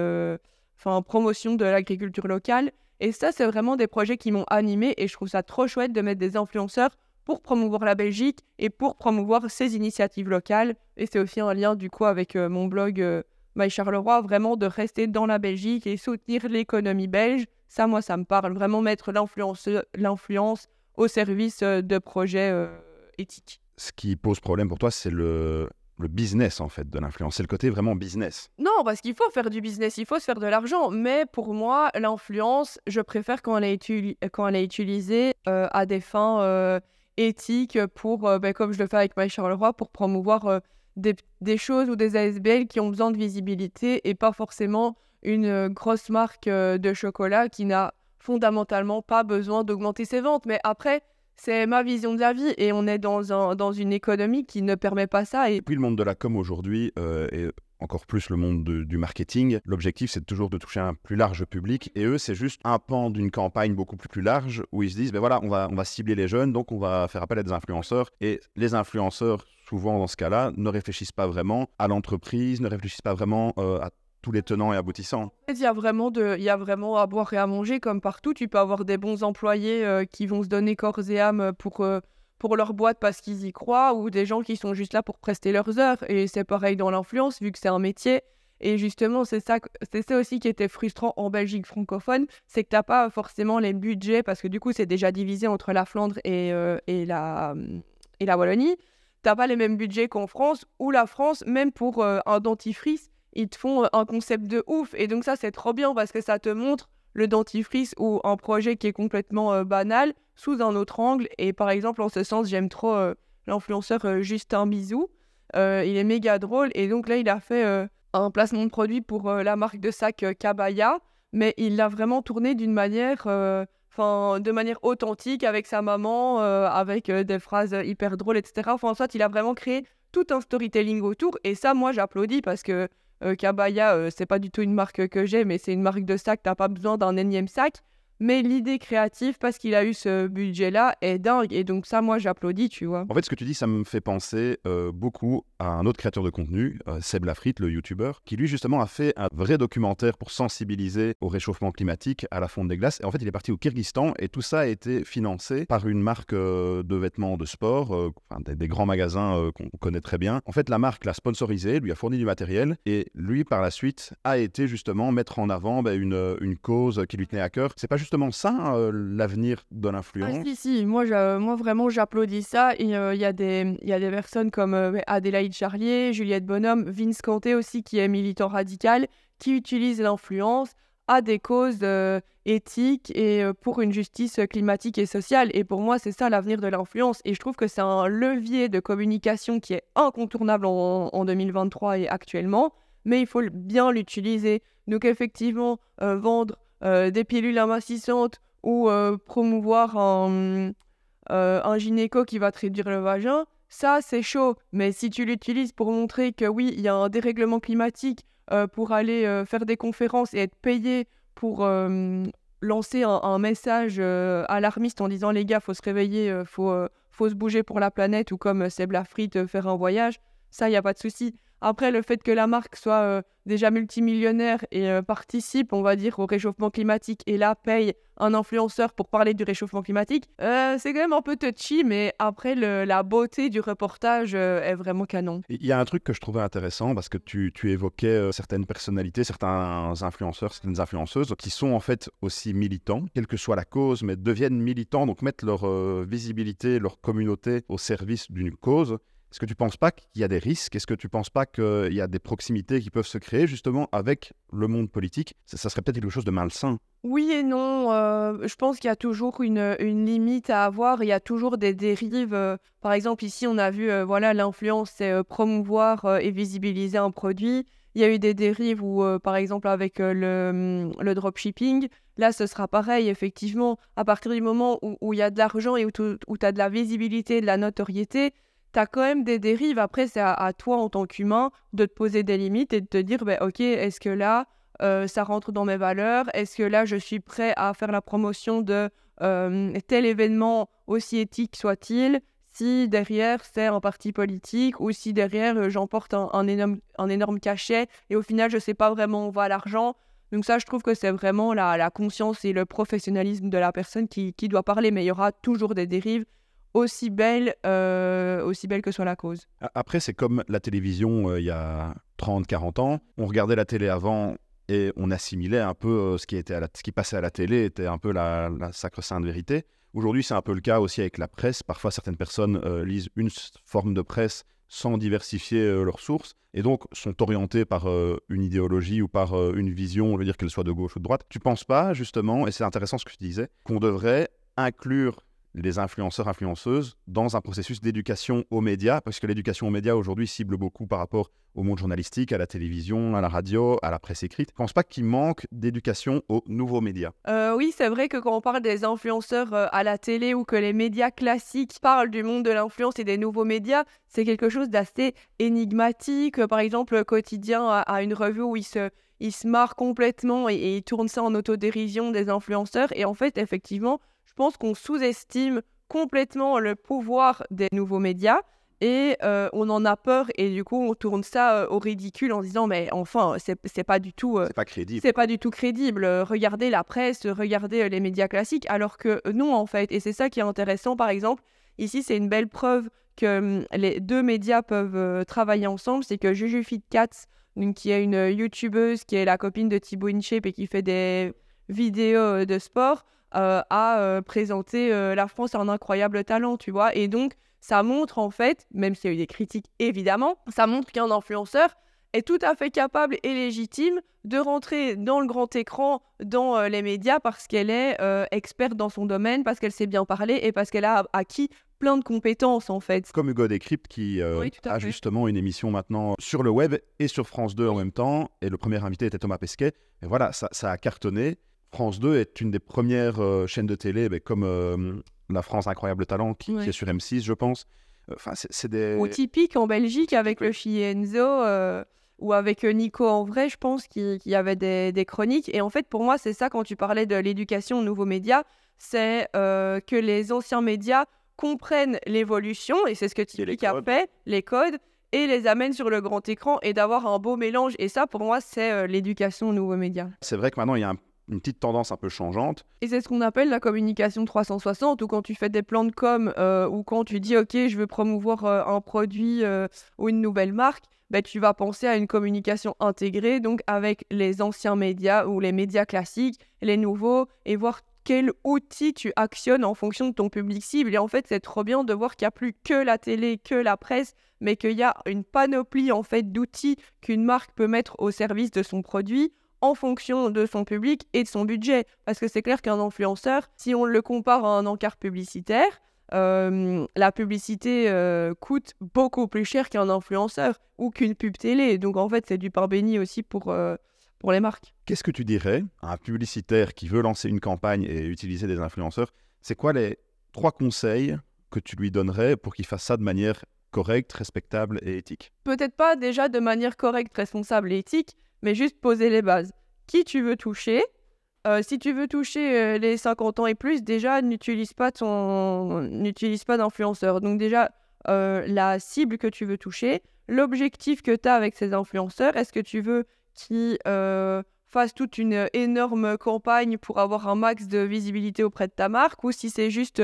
enfin, promotion de l'agriculture locale. Et ça, c'est vraiment des projets qui m'ont animé et je trouve ça trop chouette de mettre des influenceurs pour promouvoir la Belgique et pour promouvoir ces initiatives locales. Et c'est aussi un lien du coup avec euh, mon blog euh, My Charleroi, vraiment de rester dans la Belgique et soutenir l'économie belge. Ça, moi, ça me parle. Vraiment mettre l'influence au service euh, de projets éthiques. Ce qui pose problème pour toi, c'est le, le business en fait de l'influence. C'est le côté vraiment business. Non, parce qu'il faut faire du business, il faut se faire de l'argent. Mais pour moi, l'influence, je préfère quand elle est, utilisée euh, à des fins euh, éthiques pour, euh, ben, comme je le fais avec Maï Charleroi, pour promouvoir des, des, choses ou des ASBL qui ont besoin de visibilité et pas forcément une grosse marque de chocolat qui n'a fondamentalement pas besoin d'augmenter ses ventes. Mais après, c'est ma vision de la vie et on est dans, un, dans une économie qui ne permet pas ça. Et puis le monde de la com aujourd'hui euh, et encore plus le monde du marketing, l'objectif c'est toujours de toucher un plus large public et eux c'est juste un pan d'une campagne beaucoup plus, large où ils se disent ben voilà on va, on va cibler les jeunes donc on va faire appel à des influenceurs et les influenceurs souvent dans ce cas-là ne réfléchissent pas vraiment à l'entreprise, ne réfléchissent pas vraiment euh, à tous les tenants et aboutissants. Il y a vraiment il y a vraiment à boire et à manger comme partout. Tu peux avoir des bons employés euh, qui vont se donner corps et âme pour euh, pour leur boîte parce qu'ils y croient, ou des gens qui sont juste là pour prester leurs heures. Et c'est pareil dans l'influence vu que c'est un métier. Et justement, c'est ça, c'est ça aussi qui était frustrant en Belgique francophone, c'est que t'as pas forcément les budgets parce que du coup c'est déjà divisé entre la Flandre et, euh, la et la Wallonie. T'as pas les mêmes budgets qu'en France, ou la France, même pour un dentifrice, ils te font un concept de ouf. Et donc ça, c'est trop bien parce que ça te montre le dentifrice ou un projet qui est complètement banal sous un autre angle. Et par exemple, en ce sens, j'aime trop l'influenceur Justin Bisou. il est méga drôle. Et donc là, il a fait un placement de produit pour la marque de sac Kabaya. Mais il l'a vraiment tourné d'une manière... Enfin, de manière authentique avec sa maman, avec des phrases hyper drôles, etc. Enfin, en soit, il a vraiment créé tout un storytelling autour. Et ça, moi, j'applaudis parce que euh, Kabaya, euh, c'est pas du tout une marque que j'ai, mais c'est une marque de sac, t'as pas besoin d'un énième sac. Mais l'idée créative, parce qu'il a eu ce budget-là, est dingue. Et donc ça, moi, j'applaudis, tu vois. En fait, ce que tu dis, ça me fait penser euh, beaucoup à un autre créateur de contenu, euh, Seb Lafrite, le YouTuber, qui lui, justement, a fait un vrai documentaire pour sensibiliser au réchauffement climatique, à la fonte des glaces. Et en fait, il est parti au Kyrgyzstan et tout ça a été financé par une marque euh, de vêtements de sport, des, des, grands magasins qu'on connaît très bien. En fait, la marque l'a sponsorisé, lui a fourni du matériel et lui, par la suite, a été justement mettre en avant bah, une, une cause qui lui tenait à cœur. C'est pas juste justement ça, euh, l'avenir de l'influence ah, Si, si, moi, vraiment j'applaudis ça. Il euh, des, y a des personnes comme euh, Adélaïde Charlier, Juliette Bonhomme, Vince Canté aussi, qui est militant radical, qui utilise l'influence à des causes éthiques et pour une justice climatique et sociale. Et pour moi, c'est ça l'avenir de l'influence. Et je trouve que c'est un levier de communication qui est incontournable en, en 2023 et actuellement, mais il faut bien l'utiliser. Donc effectivement, vendre des pilules amincissantes ou euh, promouvoir un, euh, un gynéco qui va te réduire le vagin, ça c'est chaud. Mais si tu l'utilises pour montrer que oui, il y a un dérèglement climatique, pour aller faire des conférences et être payé pour lancer un, message alarmiste en disant les gars, faut se réveiller, faut, faut se bouger pour la planète, ou comme Seb Lafrite, faire un voyage, Ça, il n'y a pas de souci. Après, le fait que la marque soit euh, déjà multimillionnaire et euh, participe, on va dire, au réchauffement climatique et là paye un influenceur pour parler du réchauffement climatique, euh, c'est quand même un peu touchy, mais après, la beauté du reportage est vraiment canon. Il y a un truc que je trouvais intéressant parce que tu, tu évoquais certaines personnalités, certains influenceurs, certaines influenceuses qui sont en fait aussi militants, quelle que soit la cause, mais deviennent militants, donc mettent leur visibilité, leur communauté au service d'une cause. Est-ce que tu ne penses pas qu'il y a des risques? Est-ce que tu ne penses pas qu'il y a des proximités qui peuvent se créer justement avec le monde politique? Ça, serait peut-être quelque chose de malsain. Oui et non. Euh, je pense qu'il y a toujours une, limite à avoir. Il y a toujours des dérives. Euh, par exemple, ici, on a vu, euh, voilà, l'influence, c'est promouvoir et visibiliser un produit. Il y a eu des dérives où, par exemple, avec le, le dropshipping, là, ce sera pareil, effectivement. À partir du moment où, il y a de l'argent et où tu as de la visibilité, de la notoriété, tu as quand même des dérives. Après, c'est à, toi en tant qu'humain de te poser des limites et de te dire, ben, ok, est-ce que là, euh, ça rentre dans mes valeurs? Est-ce que là, je suis prêt à faire la promotion de euh, tel événement, aussi éthique soit-il si derrière c'est un parti politique ou si derrière euh, j'emporte un, énorme, un énorme cachet et au final je sais pas vraiment où va l'argent? Donc ça je trouve que c'est vraiment la, la, conscience et le professionnalisme de la personne qui, qui doit parler mais il y aura toujours des dérives aussi belle, euh, aussi belle que soit la cause. Après, c'est comme la télévision euh, il y a 30, 40 ans. On regardait la télé avant et on assimilait un peu euh, ce, qui était à ce qui passait à la télé, était un peu la, sacre-sainte vérité. Aujourd'hui, c'est un peu le cas aussi avec la presse. Parfois, certaines personnes lisent une forme de presse sans diversifier leurs sources et donc sont orientées par une idéologie ou par une vision, on veut dire qu'elle soit de gauche ou de droite. Tu penses pas, justement, et c'est intéressant ce que tu disais, qu'on devrait inclure les influenceurs, influenceuses dans un processus d'éducation aux médias, parce que l'éducation aux médias aujourd'hui cible beaucoup par rapport au monde journalistique, à la télévision, à la radio, à la presse écrite. Je pense pas qu'il manque d'éducation aux nouveaux médias? Euh, oui, c'est vrai que quand on parle des influenceurs euh, à la télé ou que les médias classiques parlent du monde de l'influence et des nouveaux médias, c'est quelque chose d'assez énigmatique. Par exemple, le quotidien a, une revue où il se, il se marre complètement et, et il tourne ça en autodérision des influenceurs. Et en fait, effectivement, pense qu'on sous-estime complètement le pouvoir des nouveaux médias et euh, on en a peur et du coup on tourne ça euh, au ridicule en disant mais enfin c'est pas du tout euh, c'est pas crédible. c'est pas du tout crédible. Regardez la presse regardez les médias classiques alors que non en fait. Et c'est ça qui est intéressant par exemple. Ici c'est une belle preuve que hum, les deux médias peuvent travailler ensemble. C'est que Juju Fit Cats qui est une youtubeuse qui est la copine de Thibaut InShape et qui fait des vidéos de sport à euh, présenter euh, la France à un incroyable talent, tu vois. Et donc, ça montre en fait, même s'il y a eu des critiques évidemment, ça montre qu'un influenceur est tout à fait capable et légitime de rentrer dans le grand écran, dans les médias, parce qu'elle est experte dans son domaine, parce qu'elle sait bien parler et parce qu'elle a acquis plein de compétences en fait. Comme Hugo Décrypte qui a justement une émission maintenant sur le web et sur France 2 en même temps, et le premier invité était Thomas Pesquet. Et voilà, ça, ça a cartonné. France 2 est une des premières euh, chaînes de télé, mais comme euh, La France Incroyable Talent, qui, est sur M6, je pense. Enfin, c'est des... Ou typique en Belgique avec le Chienzo euh, ou avec Nico en vrai, je pense qu'il y avait des, chroniques. Et en fait, pour moi, c'est ça quand tu parlais de l'éducation aux nouveaux médias, c'est que les anciens médias comprennent l'évolution, et c'est ce que Typique a fait, les codes, et les amène sur le grand écran et d'avoir un beau mélange. Et ça, pour moi, c'est l'éducation aux nouveaux médias. C'est vrai que maintenant, il y a un une petite tendance un peu changeante. Et c'est ce qu'on appelle la communication 360, ou quand tu fais des plans de com, euh, ou quand tu dis, OK, je veux promouvoir euh, un produit euh, ou une nouvelle marque, ben, tu vas penser à une communication intégrée, donc avec les anciens médias ou les médias classiques, les nouveaux, et voir quel outil tu actionnes en fonction de ton public cible. Et en fait, c'est trop bien de voir qu'il n'y a plus que la télé, que la presse, mais qu'il y a une panoplie en fait d'outils qu'une marque peut mettre au service de son produit en fonction de son public et de son budget. Parce que c'est clair qu'un influenceur, si on le compare à un encart publicitaire, euh, la publicité euh, coûte beaucoup plus cher qu'un influenceur ou qu'une pub télé. Donc en fait, c'est du pain béni aussi pour, euh, pour les marques. Qu'est-ce que tu dirais à un publicitaire qui veut lancer une campagne et utiliser des influenceurs? C'est quoi les trois conseils que tu lui donnerais pour qu'il fasse ça de manière correcte, respectable et éthique? Peut-être pas déjà de manière correcte, responsable et éthique, mais juste poser les bases. Qui tu veux toucher? Euh, si tu veux toucher euh, les 50 ans et plus, déjà, n'utilise pas ton, n'utilise pas d'influenceur. Donc déjà, euh, la cible que tu veux toucher, l'objectif que tu as avec ces influenceurs. Est-ce que tu veux qu'ils fassent toute une énorme campagne pour avoir un max de visibilité auprès de ta marque ou si c'est juste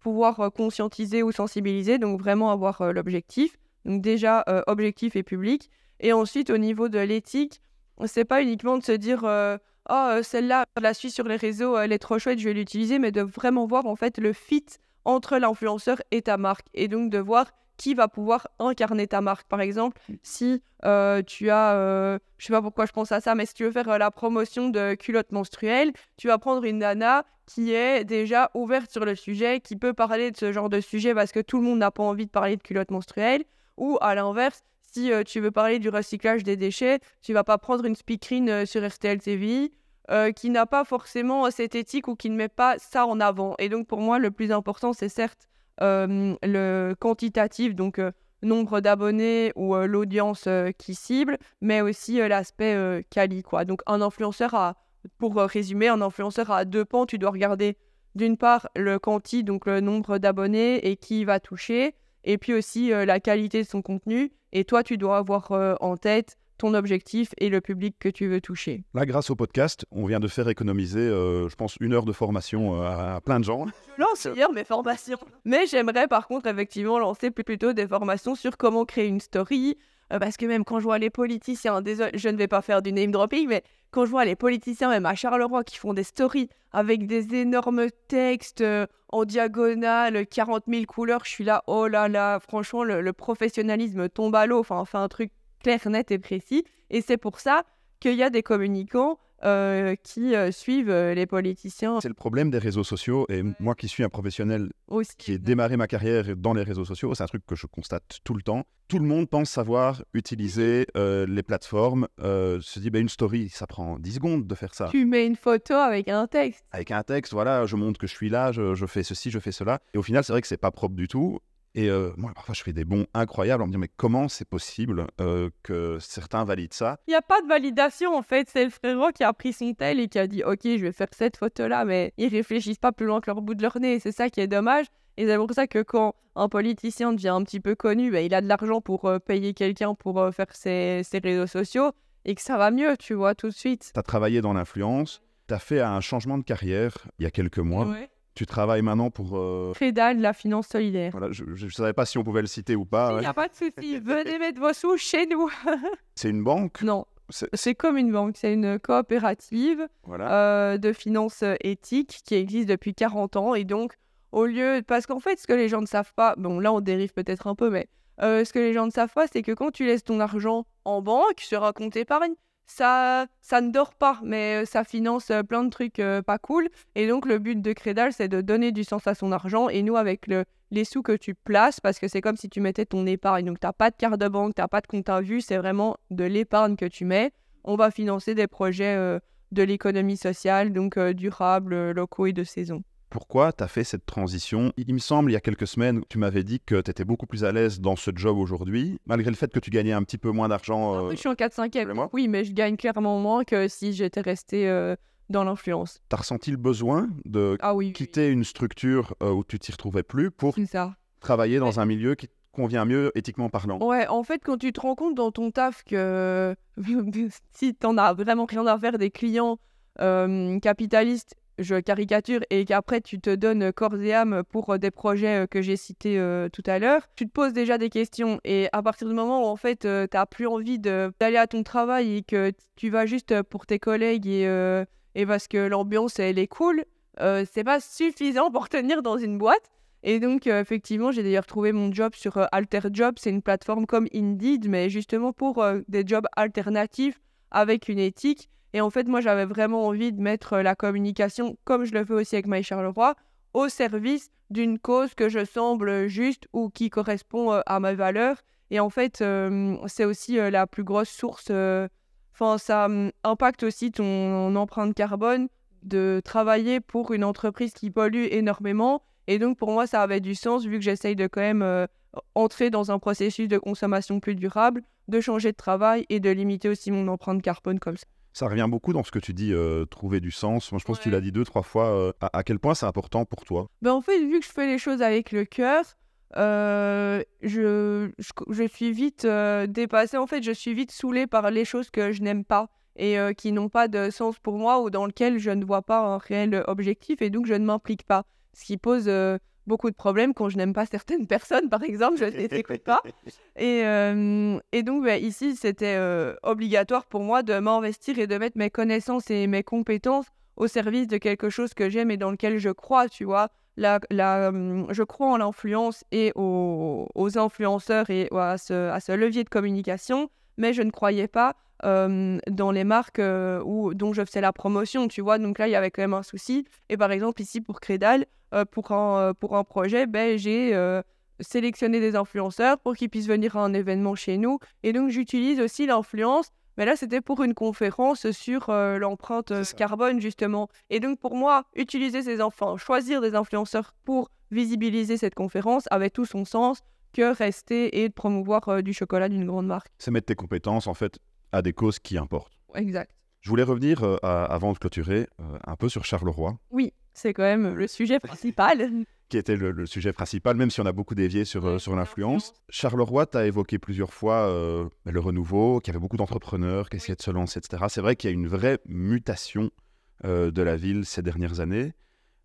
pouvoir conscientiser ou sensibiliser, donc vraiment avoir l'objectif? Donc déjà, objectif et public. Et ensuite, au niveau de l'éthique, c'est pas uniquement de se dire oh celle-là je la suis sur les réseaux elle est trop chouette je vais l'utiliser mais de vraiment voir en fait le fit entre l'influenceur et ta marque et donc de voir qui va pouvoir incarner ta marque. Par exemple, mm. si euh, tu as, euh, je sais pas pourquoi je pense à ça, mais si tu veux faire euh, la promotion de culottes menstruelles, tu vas prendre une nana qui est déjà ouverte sur le sujet, qui peut parler de ce genre de sujet parce que tout le monde n'a pas envie de parler de culottes menstruelles. Ou à l'inverse, si tu veux parler du recyclage des déchets, tu vas pas prendre une speakerine sur RTL TV. qui n'a pas forcément cette éthique ou qui ne met pas ça en avant. Et donc pour moi, le plus important, c'est certes euh, le quantitatif, donc euh, nombre d'abonnés ou euh, l'audience qui cible, mais aussi l'aspect quali. Donc un influenceur pour résumer, un influenceur a deux pans. Tu dois regarder d'une part le quanti, donc le nombre d'abonnés et qui va toucher, et puis aussi la qualité de son contenu. Et toi, tu dois avoir en tête ton objectif et le public que tu veux toucher. Là, grâce au podcast, on vient de faire économiser, euh, je pense, une heure de formation euh, à, plein de gens. Je lance hier mes formations. Mais j'aimerais par contre effectivement lancer plutôt des formations sur comment créer une story. Euh, parce que même quand je vois les politiciens, désolé, je ne vais pas faire du name dropping, mais quand je vois les politiciens, même à Charleroi, qui font des stories avec des énormes textes en diagonale, 40 000 couleurs, je suis là, oh là là, franchement, le, le professionnalisme tombe à l'eau. Enfin, on fait un truc clair, net et précis. Et c'est pour ça qu'il y a des communicants euh, qui euh, suivent euh, les politiciens. C'est le problème des réseaux sociaux. Et moi qui suis un professionnel qui ai démarré ma carrière dans les réseaux sociaux, c'est un truc que je constate tout le temps. Tout le monde pense savoir utiliser les plateformes. se dit, bah, une story, ça prend 10 secondes de faire ça. Tu mets une photo avec un texte. Avec un texte, voilà, je montre que je suis là, je, je fais ceci, je fais cela. Et au final, c'est vrai que c'est pas propre du tout. Et euh, moi, parfois, je fais des bons incroyables en me disant, mais comment c'est possible euh, que certains valident ça? Il n'y a pas de validation, en fait. C'est le frérot qui a pris son tel et qui a dit, OK, je vais faire cette photo-là, mais ils réfléchissent pas plus loin que leur bout de leur nez. C'est ça qui est dommage. Et c'est pour ça que quand un politicien devient un petit peu connu, ben, il a de l'argent pour euh, payer quelqu'un pour faire ses, ses, réseaux sociaux et que ça va mieux, tu vois, tout de suite. Tu as travaillé dans l'influence, tu as fait un changement de carrière il y a quelques mois. Ouais. Tu travailles maintenant pour... Euh... la finance solidaire. Voilà, je ne savais pas si on pouvait le citer ou pas. Il n'y a pas de souci. Venez mettre vos sous chez nous. c'est une banque? Non. C'est comme une banque. C'est une coopérative euh, de finances éthiques qui existe depuis 40 ans. Et donc, au lieu... Parce qu'en fait, ce que les gens ne savent pas... Bon, là, on dérive peut-être un peu, mais... Euh, ce que les gens ne savent pas, c'est que quand tu laisses ton argent en banque sur un compte épargne, ça, ça ne dort pas, mais euh, ça finance euh, plein de trucs euh, pas cool. Et donc, le but de Crédal, c'est de donner du sens à son argent. Et nous, avec le, les sous que tu places, parce que c'est comme si tu mettais ton épargne. Donc, tu n'as pas de carte de banque, tu n'as pas de compte à vue, c'est vraiment de l'épargne que tu mets. On va financer des projets de l'économie sociale, donc durables, locaux et de saison pourquoi tu as fait cette transition? Il me semble, il y a quelques semaines, tu m'avais dit que tu étais beaucoup plus à l'aise dans ce job aujourd'hui, malgré le fait que tu gagnais un petit peu moins d'argent. Euh, je suis en 4-5e. Oui, mais je gagne clairement moins que si j'étais resté euh, dans l'influence. Tu as ressenti le besoin de ah quitter une structure euh, où tu t'y retrouvais plus pour travailler dans un milieu qui te convient mieux éthiquement parlant? Ouais, en fait, quand tu te rends compte dans ton taf que si tu n'en as vraiment rien à faire des clients capitalistes je caricature, et qu'après tu te donnes corps et âme pour euh, des projets euh, que j'ai cités euh, tout à l'heure, tu te poses déjà des questions. Et à partir du moment où en fait tu n'as plus envie d'aller à ton travail et que tu vas juste pour tes collègues et, et parce que l'ambiance elle est cool, c'est pas suffisant pour tenir dans une boîte. Et donc, effectivement, j'ai d'ailleurs trouvé mon job sur Alter Job. C'est une plateforme comme Indeed, mais justement pour des jobs alternatifs avec une éthique. Et en fait, moi, j'avais vraiment envie de mettre euh, la communication, comme je le fais aussi avec Maï Charleroi, au service d'une cause que je semble juste ou qui correspond euh, à mes valeurs. Et en fait, euh, c'est aussi la plus grosse source. Enfin, ça hum, impacte aussi ton empreinte carbone de travailler pour une entreprise qui pollue énormément. Et donc, pour moi, ça avait du sens vu que j'essaye de quand même entrer dans un processus de consommation plus durable, de changer de travail et de limiter aussi mon empreinte carbone comme ça. Ça revient beaucoup dans ce que tu dis, euh, trouver du sens. Moi, je pense que tu l'as dit deux, trois fois. Euh, à, quel point c'est important pour toi ben, En fait, vu que je fais les choses avec le cœur, euh, je, je, je suis vite dépassée. En fait, je suis vite saoulée par les choses que je n'aime pas et qui n'ont pas de sens pour moi ou dans lesquelles je ne vois pas un réel objectif et donc je ne m'implique pas. Ce qui pose beaucoup de problèmes quand je n'aime pas certaines personnes, par exemple, je ne les écoute pas. Et, euh, et donc, bah, ici, c'était euh, obligatoire pour moi de m'investir et de mettre mes connaissances et mes compétences au service de quelque chose que j'aime et dans lequel je crois, tu vois. La, la, hum, je crois en l'influence et aux, aux influenceurs et à ce, à ce levier de communication, mais je ne croyais pas euh, dans les marques euh, où, dont je faisais la promotion, tu vois. Donc là, il y avait quand même un souci. Et par exemple, ici, pour Crédal, euh, pour, un, euh, pour un projet, ben, j'ai euh, sélectionné des influenceurs pour qu'ils puissent venir à un événement chez nous. Et donc, j'utilise aussi l'influence. Mais là, c'était pour une conférence sur euh, l'empreinte euh, carbone, justement. Et donc, pour moi, utiliser ces enfants, choisir des influenceurs pour visibiliser cette conférence avait tout son sens que rester et de promouvoir euh, du chocolat d'une grande marque. C'est mettre tes compétences, en fait, à des causes qui importent. Exact. Je voulais revenir, euh, à- avant de clôturer, euh, un peu sur Charleroi, Oui, c'est quand même le sujet principal. qui était le, le sujet principal, même si on a beaucoup dévié sur, euh, Ouais, sur l'influence. Charleroi, tu as évoqué plusieurs fois euh, le renouveau, qu'il y avait beaucoup d'entrepreneurs qui essayaient de se lancer, etc. C'est vrai qu'il y a une vraie mutation euh, de la ville ces dernières années.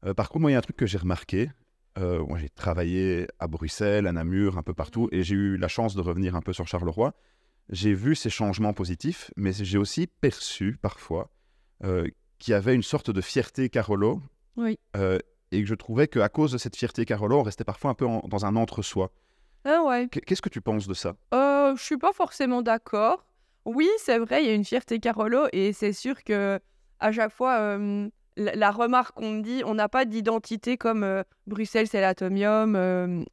Euh, par contre, moi, il y a un truc que j'ai remarqué. Euh, moi, j'ai travaillé à Bruxelles, à Namur, un peu partout, et j'ai eu la chance de revenir un peu sur Charleroi. J'ai vu ces changements positifs, mais j'ai aussi perçu parfois euh, qu'il y avait une sorte de fierté Carolo, Oui. euh, et que je trouvais qu'à cause de cette fierté Carolo, on restait parfois un peu en- dans un entre-soi. Ah ouais. Qu- Qu'est-ce que tu penses de ça? Euh, je suis pas forcément d'accord. Oui, c'est vrai, il y a une fierté Carolo et c'est sûr que à chaque fois, euh, la, la remarque qu'on me dit, on n'a pas d'identité comme euh, Bruxelles, c'est l'Atomium, euh,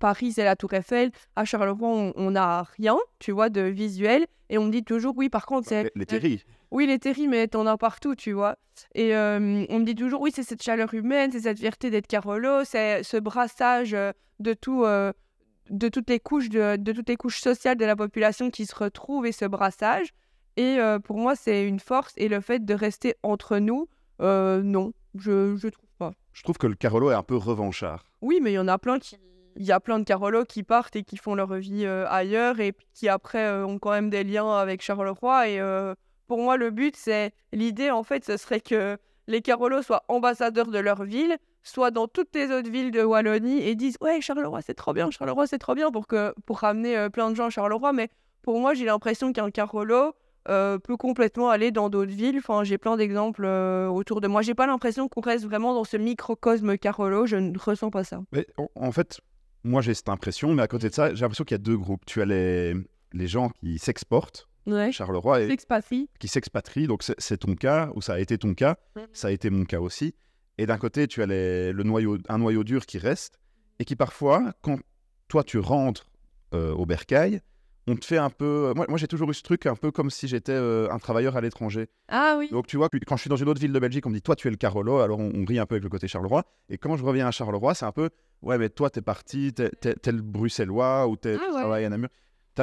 Paris, c'est la Tour Eiffel. À Charleroi, on- n'a rien, tu vois, de visuel. Et on me dit toujours, oui, par contre, c'est Les, les. Oui, les terris, mais t'en as partout, tu vois. Et euh, on me dit toujours, oui, c'est cette chaleur humaine, c'est cette fierté d'être Carolo, c'est ce brassage euh, de tout, euh, de toutes les couches, de, de toutes les couches sociales de la population qui se retrouvent et ce brassage. Et euh, pour moi, c'est une force. Et le fait de rester entre nous, non, je, je trouve pas. Je trouve que le Carolo est un peu revanchard. Oui, mais il y en a plein qui. Il y a plein de Carolos qui partent et qui font leur vie euh, ailleurs et qui après euh, ont quand même des liens avec Charleroi. Et euh, pour moi, le but, c'est l'idée en fait, ce serait que les Carolos soient ambassadeurs de leur ville, soient dans toutes les autres villes de Wallonie et disent ouais Charleroi c'est trop bien, Charleroi c'est trop bien pour que pour ramener euh, plein de gens à Charleroi. Mais pour moi, j'ai l'impression qu'un Carolo euh, peut complètement aller dans d'autres villes. Enfin, j'ai plein d'exemples euh, autour de moi. J'ai pas l'impression qu'on reste vraiment dans ce microcosme Carolo. Je ne ressens pas ça. Mais en, fait, moi j'ai cette impression, mais à côté de ça, j'ai l'impression qu'il y a deux groupes. Tu as les, les gens qui s'exportent, Ouais. Charleroi, et S'expatrie. qui s'expatrient. Donc c'est- ton cas, ou ça a été ton cas, ça a été mon cas aussi. Et d'un côté, tu as les- le noyau, un noyau dur qui reste, et qui parfois, quand toi tu rentres euh, au bercail, on te fait un peu. Moi, moi j'ai toujours eu ce truc un peu comme si j'étais euh, un travailleur à l'étranger. Ah oui. Donc tu vois, quand je suis dans une autre ville de Belgique, on me dit toi tu es le Carolo, alors on, on rit un peu avec le côté Charleroi. Et quand je reviens à Charleroi, c'est un peu ouais mais toi t'es parti, t'es, t'es le Bruxellois ou t'es, Ah ouais. travailles à Namur.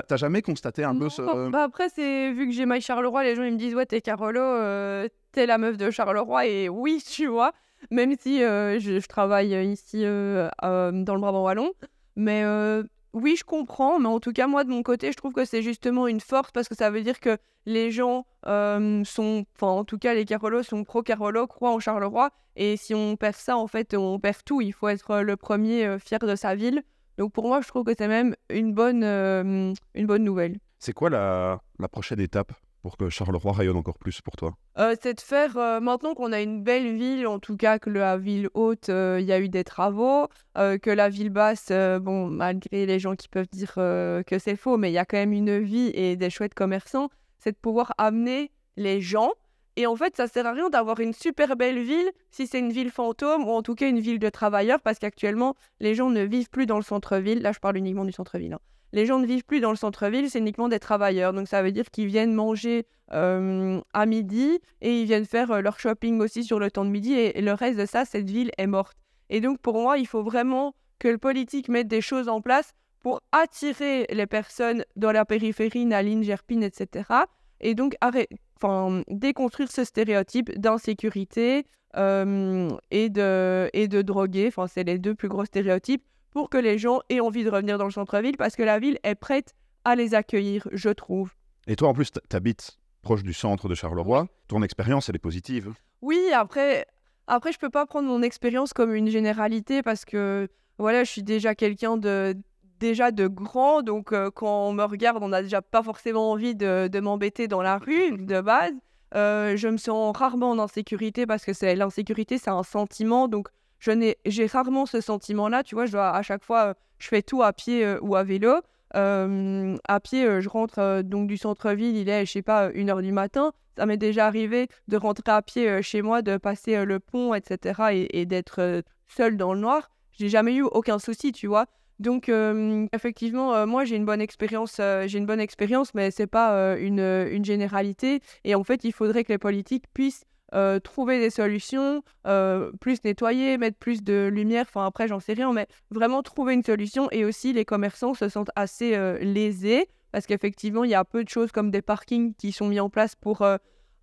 T'as, jamais constaté un peu Non, ce... Bah après, c'est vu que j'ai My Charleroi, les gens ils me disent ouais t'es Carolo, euh, t'es la meuf de Charleroi et oui tu vois. Même si euh, je, je travaille ici euh, euh, dans le Brabant wallon, mais euh, oui je comprends. Mais en tout cas moi de mon côté, je trouve que c'est justement une force parce que ça veut dire que les gens euh, sont, enfin en tout cas les Carolos sont pro Carolo, croient en Charleroi. Et si on perd ça, en fait, on perd tout. Il faut être le premier euh, fier de sa ville. Donc pour moi, je trouve que c'est même une bonne, euh, une bonne nouvelle. C'est quoi la, la prochaine étape pour que Charleroi rayonne encore plus pour toi? Euh, c'est de faire, euh, maintenant qu'on a une belle ville, en tout cas que la ville haute, euh, il y a eu des travaux, que la ville basse, bon, malgré les gens qui peuvent dire que c'est faux, mais il y a quand même une vie et des chouettes commerçants, c'est de pouvoir amener les gens. Et en fait, ça sert à rien d'avoir une super belle ville si c'est une ville fantôme ou en tout cas une ville de travailleurs, parce qu'actuellement, les gens ne vivent plus dans le centre-ville. Là, je parle uniquement du centre-ville. hein. Les gens ne vivent plus dans le centre-ville, c'est uniquement des travailleurs. Donc ça veut dire qu'ils viennent manger euh, à midi et ils viennent faire euh, leur shopping aussi sur le temps de midi et, le reste de ça, cette ville est morte. Et donc pour moi, il faut vraiment que le politique mette des choses en place pour attirer les personnes dans la périphérie, Naline, Gerpine, etc. Et donc arrête, enfin, déconstruire ce stéréotype d'insécurité euh, et, de, et de droguer, enfin c'est les deux plus gros stéréotypes, pour que les gens aient envie de revenir dans le centre-ville parce que la ville est prête à les accueillir, je trouve. Et toi, en plus, tu habites proche du centre de Charleroi. Ton expérience, elle est positive. Oui, après, après je peux pas prendre mon expérience comme une généralité parce que voilà, je suis déjà quelqu'un de déjà de grand, donc euh, quand on me regarde, on n'a déjà pas forcément envie de, m'embêter dans la rue de base. Euh, je me sens rarement en insécurité parce que c'est l'insécurité, c'est un sentiment, donc je n'ai j'ai rarement ce sentiment-là. Tu vois, je à chaque fois, euh, je fais tout à pied ou à vélo. à pied, je rentre donc du centre-ville, il est, je sais pas, une heure du matin. Ça m'est déjà arrivé de rentrer à pied chez moi, de passer le pont, etc. et, et d'être seule dans le noir. J'ai jamais eu aucun souci, tu vois. Donc effectivement, moi j'ai une bonne expérience, j'ai une bonne expérience, mais c'est pas une, une, généralité. Et en fait, il faudrait que les politiques puissent trouver des solutions, plus nettoyer, mettre plus de lumière. Enfin après, j'en sais rien, mais vraiment trouver une solution. Et aussi, les commerçants se sentent assez lésés parce qu'effectivement, il y a peu de choses comme des parkings qui sont mis en place pour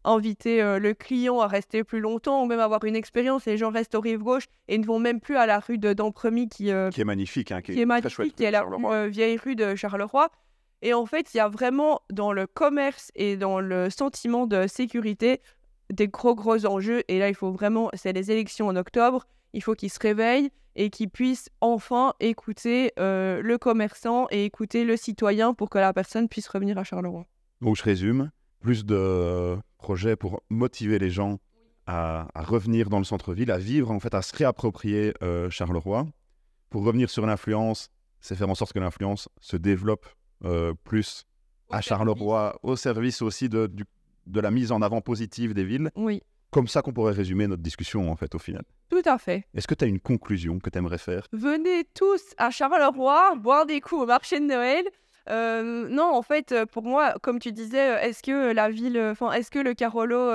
inviter euh, le client à rester plus longtemps ou même avoir une expérience. Les gens restent aux rives gauche et ne vont même plus à la rue de Dampremy qui, euh, qui est magnifique, hein, qui, est, magnifique, qui est la euh, vieille rue de Charleroi. Et en fait, il y a vraiment dans le commerce et dans le sentiment de sécurité des gros gros enjeux. Et là, il faut vraiment, c'est les élections en octobre. Il faut qu'ils se réveillent et qu'ils puissent enfin écouter le commerçant et écouter le citoyen pour que la personne puisse revenir à Charleroi. Donc je résume, plus de projets pour motiver les gens à, revenir dans le centre-ville, à vivre, en fait, à se réapproprier euh, Charleroi. Pour revenir sur l'influence, c'est faire en sorte que l'influence se développe euh, plus à Charleroi, au service aussi de, de la mise en avant positive des villes. Oui. Comme ça qu'on pourrait résumer notre discussion, en fait, au final. Tout à fait. Est-ce que tu as une conclusion que tu aimerais faire? Venez tous à Charleroi boire des coups au marché de Noël. Non, en fait, pour moi, comme tu disais, est-ce que la ville, enfin, est-ce que le Carolo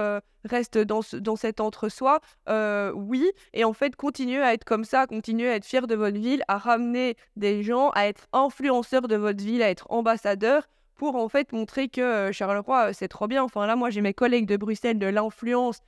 reste dans, dans cet entre-soi? Oui. Et en fait, continuez à être comme ça, continuez à être fier de votre ville, à ramener des gens, à être influenceur de votre ville, à être ambassadeur pour en fait montrer que Charleroi, c'est trop bien. Enfin, là, moi, j'ai mes collègues de Bruxelles de l'influence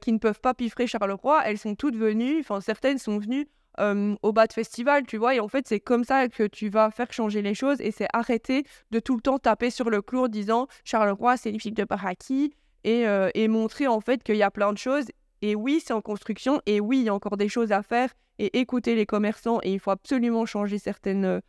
qui ne peuvent pas piffrer Charleroi. Elles sont toutes venues, enfin, certaines sont venues au bas de festival, tu vois. Et en fait, c'est comme ça que tu vas faire changer les choses et c'est arrêter de tout le temps taper sur le clou en disant Charleroi, c'est une fille de Paraki et, et montrer en fait qu'il y a plein de choses. Et oui, c'est en construction et oui, il y a encore des choses à faire et écouter les commerçants et il faut absolument changer certaines.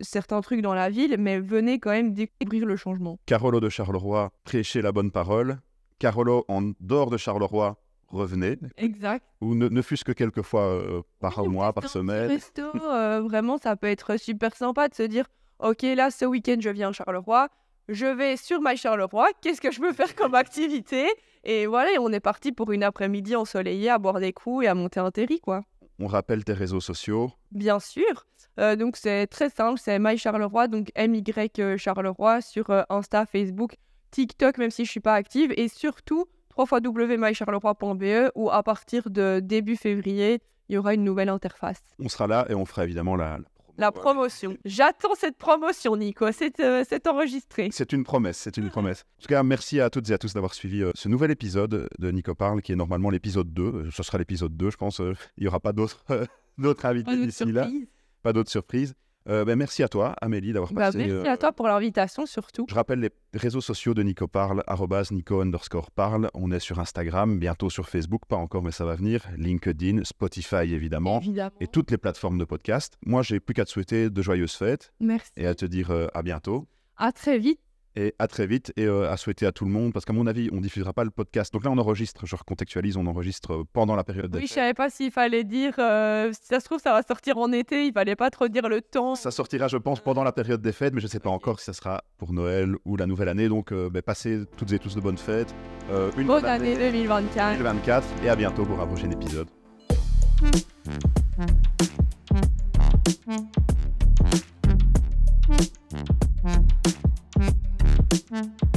certains trucs dans la ville, mais venez quand même découvrir le changement. Carolo de Charleroi, prêchez la bonne parole. Carolo en dehors de Charleroi, revenez. Exact. Ou ne, ne fût-ce que quelques fois euh, par mois, par semaine. Resto, euh, vraiment, ça peut être super sympa de se dire Ok, là, ce week-end, je viens à Charleroi. Je vais sur My Charleroi. Qu'est-ce que je peux faire comme activité? Et voilà, on est parti pour une après-midi ensoleillée à boire des coups et à monter un terri, quoi. On rappelle tes réseaux sociaux Bien sûr. Euh, donc, c'est très simple. C'est My Charleroi, donc MY Charleroi sur Insta, Facebook, TikTok, même si je suis pas active. Et surtout, www.mycharleroi.be où à partir de début février, il y aura une nouvelle interface. On sera là et on fera évidemment la, la promotion. J'attends cette promotion, Nico. C'est euh, enregistré. C'est une promesse, c'est une promesse. En tout cas, merci à toutes et à tous d'avoir suivi euh, ce nouvel épisode de Nico Parle, qui est normalement l'épisode 2. Euh, ce sera l'épisode 2, je pense. il n'y aura pas d'autres invités d'ici là. Pas d'autres surprises. Euh, ben, merci à toi, Amélie, d'avoir bah, passé. merci à toi pour l'invitation, surtout. Je rappelle les réseaux sociaux de Nico Parle, Nico underscore Parle. On est sur Instagram, bientôt sur Facebook, pas encore, mais ça va venir. LinkedIn, Spotify, évidemment. Et toutes les plateformes de podcast. Moi, j'ai plus qu'à te souhaiter de joyeuses fêtes. Merci. Et à te dire euh, à bientôt. À très vite. Et à très vite et euh, à souhaiter à tout le monde, parce qu'à mon avis, on diffusera pas le podcast. Donc là, on enregistre, je recontextualise, on enregistre euh, pendant la période Oui, je savais pas s'il fallait dire, euh, si ça se trouve, ça va sortir en été, il fallait pas trop dire le temps. Ça sortira, je pense, pendant la période des fêtes, mais je sais pas encore si ça sera pour Noël ou la nouvelle année. Donc, ben, passez toutes et tous de bonnes fêtes. une bonne, année 2024. 2024 et à bientôt pour un prochain épisode. Mm-hmm.